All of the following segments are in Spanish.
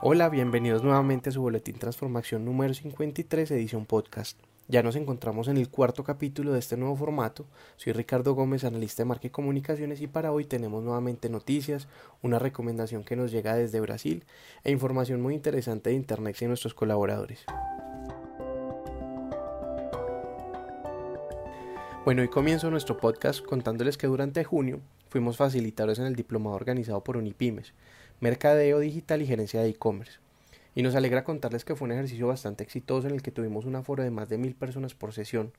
Hola, bienvenidos nuevamente a su boletín Transformación número 53, edición podcast. Ya nos encontramos en el cuarto capítulo de este nuevo formato. Soy Ricardo Gómez, analista de marca y comunicaciones, y para hoy tenemos nuevamente noticias, una recomendación que nos llega desde Brasil e información muy interesante de Internet y nuestros colaboradores. Bueno, hoy comienzo nuestro podcast contándoles que durante junio fuimos facilitadores en el diplomado organizado por Unipymes, Mercadeo Digital y Gerencia de E-Commerce. Y nos alegra contarles que fue un ejercicio bastante exitoso en el que tuvimos un aforo de más de mil personas por sesión.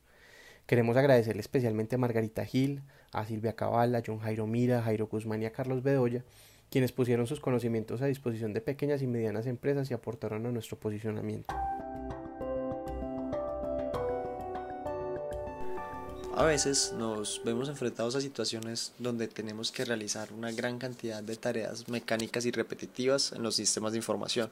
Queremos agradecerle especialmente a Margarita Gil, a Silvia Cabal, a John Jairo Mira, Jairo Guzmán y a Carlos Bedoya, quienes pusieron sus conocimientos a disposición de pequeñas y medianas empresas y aportaron a nuestro posicionamiento. A veces nos vemos enfrentados a situaciones donde tenemos que realizar una gran cantidad de tareas mecánicas y repetitivas en los sistemas de información,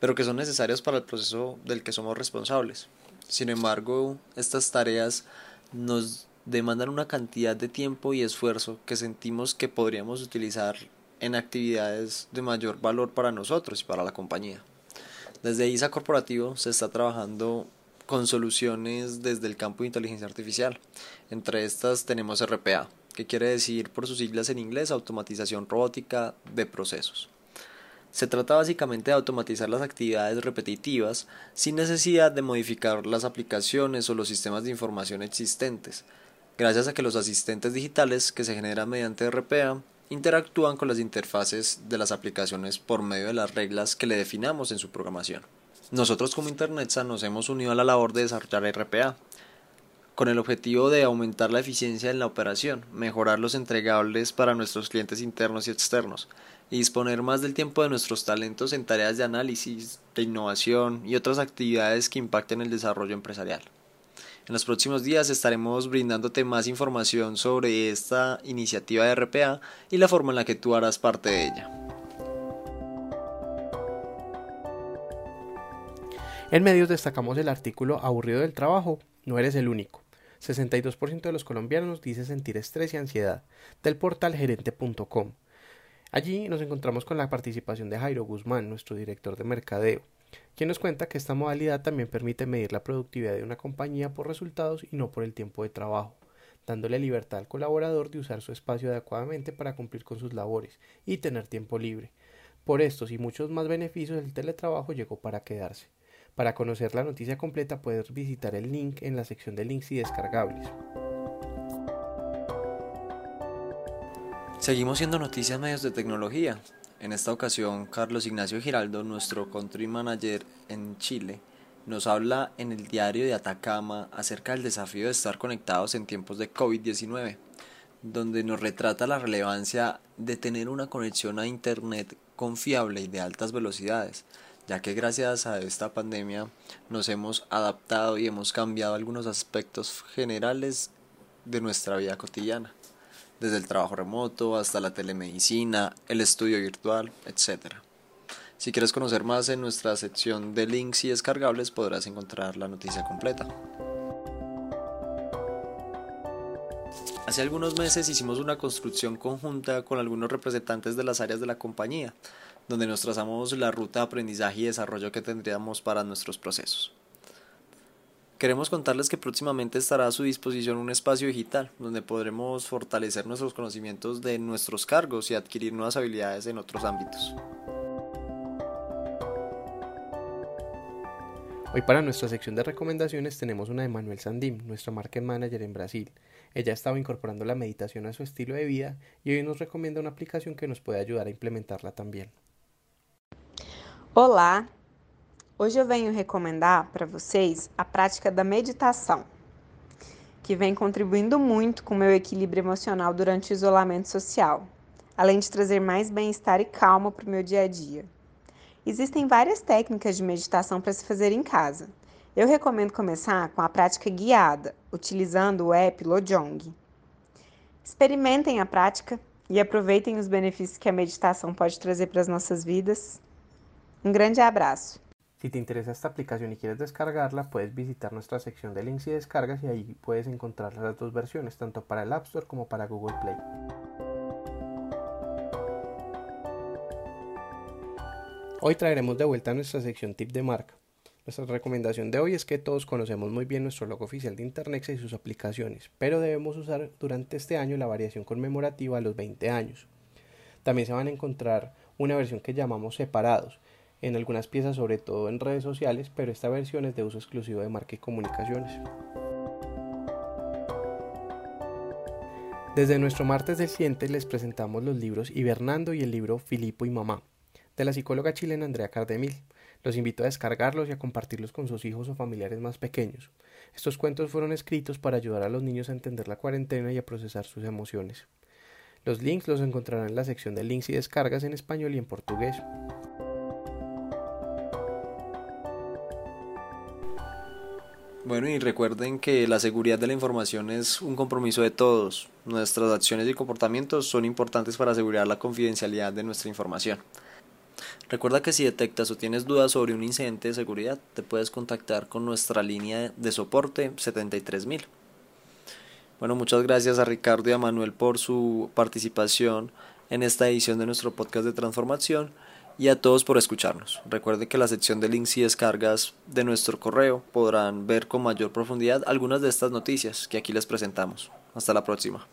pero que son necesarias para el proceso del que somos responsables. Sin embargo, estas tareas nos demandan una cantidad de tiempo y esfuerzo que sentimos que podríamos utilizar en actividades de mayor valor para nosotros y para la compañía. Desde ISA Corporativo se está trabajando con soluciones desde el campo de inteligencia artificial. Entre estas tenemos RPA, que quiere decir por sus siglas en inglés automatización robótica de procesos. Se trata básicamente de automatizar las actividades repetitivas sin necesidad de modificar las aplicaciones o los sistemas de información existentes, gracias a que los asistentes digitales que se generan mediante RPA interactúan con las interfaces de las aplicaciones por medio de las reglas que le definamos en su programación. Nosotros como Internetsa nos hemos unido a la labor de desarrollar RPA, con el objetivo de aumentar la eficiencia en la operación, mejorar los entregables para nuestros clientes internos y externos, y disponer más del tiempo de nuestros talentos en tareas de análisis, de innovación y otras actividades que impacten el desarrollo empresarial. En los próximos días estaremos brindándote más información sobre esta iniciativa de RPA y la forma en la que tú harás parte de ella. En medios destacamos el artículo Aburrido del trabajo, no eres el único. 62% de los colombianos dice sentir estrés y ansiedad, del portal gerente.com. Allí nos encontramos con la participación de Jairo Guzmán, nuestro director de mercadeo, quien nos cuenta que esta modalidad también permite medir la productividad de una compañía por resultados y no por el tiempo de trabajo, dándole libertad al colaborador de usar su espacio adecuadamente para cumplir con sus labores y tener tiempo libre. Por estos y muchos más beneficios el teletrabajo llegó para quedarse. Para conocer la noticia completa puedes visitar el link en la sección de links y descargables. Seguimos siendo noticias medios de tecnología. En esta ocasión, Carlos Ignacio Giraldo, nuestro country manager en Chile, nos habla en el diario de Atacama acerca del desafío de estar conectados en tiempos de COVID-19, donde nos retrata la relevancia de tener una conexión a Internet confiable y de altas velocidades, ya que gracias a esta pandemia nos hemos adaptado y hemos cambiado algunos aspectos generales de nuestra vida cotidiana, desde el trabajo remoto hasta la telemedicina, el estudio virtual, etc. Si quieres conocer más en nuestra sección de links y descargables podrás encontrar la noticia completa. Hace algunos meses hicimos una construcción conjunta con algunos representantes de las áreas de la compañía, donde nos trazamos la ruta de aprendizaje y desarrollo que tendríamos para nuestros procesos. Queremos contarles que próximamente estará a su disposición un espacio digital donde podremos fortalecer nuestros conocimientos de nuestros cargos y adquirir nuevas habilidades en otros ámbitos. Hoy para nuestra sección de recomendaciones tenemos una de Manuel Sandim, nuestra market manager en Brasil. Ella estaba incorporando la meditación a su estilo de vida y hoy nos recomienda una aplicación que nos puede ayudar a implementarla también. Olá! Hoje eu venho recomendar para vocês a prática da meditação, que vem contribuindo muito com o meu equilíbrio emocional durante o isolamento social, além de trazer mais bem-estar e calma para o meu dia a dia. Existem várias técnicas de meditação para se fazer em casa. Eu recomendo começar com a prática guiada, utilizando o app Lojong. Experimentem a prática e aproveitem os benefícios que a meditação pode trazer para as nossas vidas. Un grande abrazo. Si te interesa esta aplicación y quieres descargarla, puedes visitar nuestra sección de links y descargas y ahí puedes encontrar las dos versiones, tanto para el App Store como para Google Play. Hoy traeremos de vuelta nuestra sección tip de marca. Nuestra recomendación de hoy es que todos conocemos muy bien nuestro logo oficial de Internet y sus aplicaciones, pero debemos usar durante este año la variación conmemorativa a los 20 años. También se van a encontrar una versión que llamamos separados, en algunas piezas sobre todo en redes sociales, pero esta versión es de uso exclusivo de marca y comunicaciones. Desde nuestro martes del siguiente les presentamos los libros Hibernando y el libro Filipo y Mamá, de la psicóloga chilena Andrea Cardemil. Los invito a descargarlos y a compartirlos con sus hijos o familiares más pequeños. Estos cuentos fueron escritos para ayudar a los niños a entender la cuarentena y a procesar sus emociones. Los links los encontrarán en la sección de links y descargas en español y en portugués. Bueno, y recuerden que la seguridad de la información es un compromiso de todos. Nuestras acciones y comportamientos son importantes para asegurar la confidencialidad de nuestra información. Recuerda que si detectas o tienes dudas sobre un incidente de seguridad, te puedes contactar con nuestra línea de soporte 73000. Bueno, muchas gracias a Ricardo y a Manuel por su participación en esta edición de nuestro podcast de transformación y a todos por escucharnos. Recuerden que la sección de links y descargas de nuestro correo podrán ver con mayor profundidad algunas de estas noticias que aquí les presentamos. Hasta la próxima.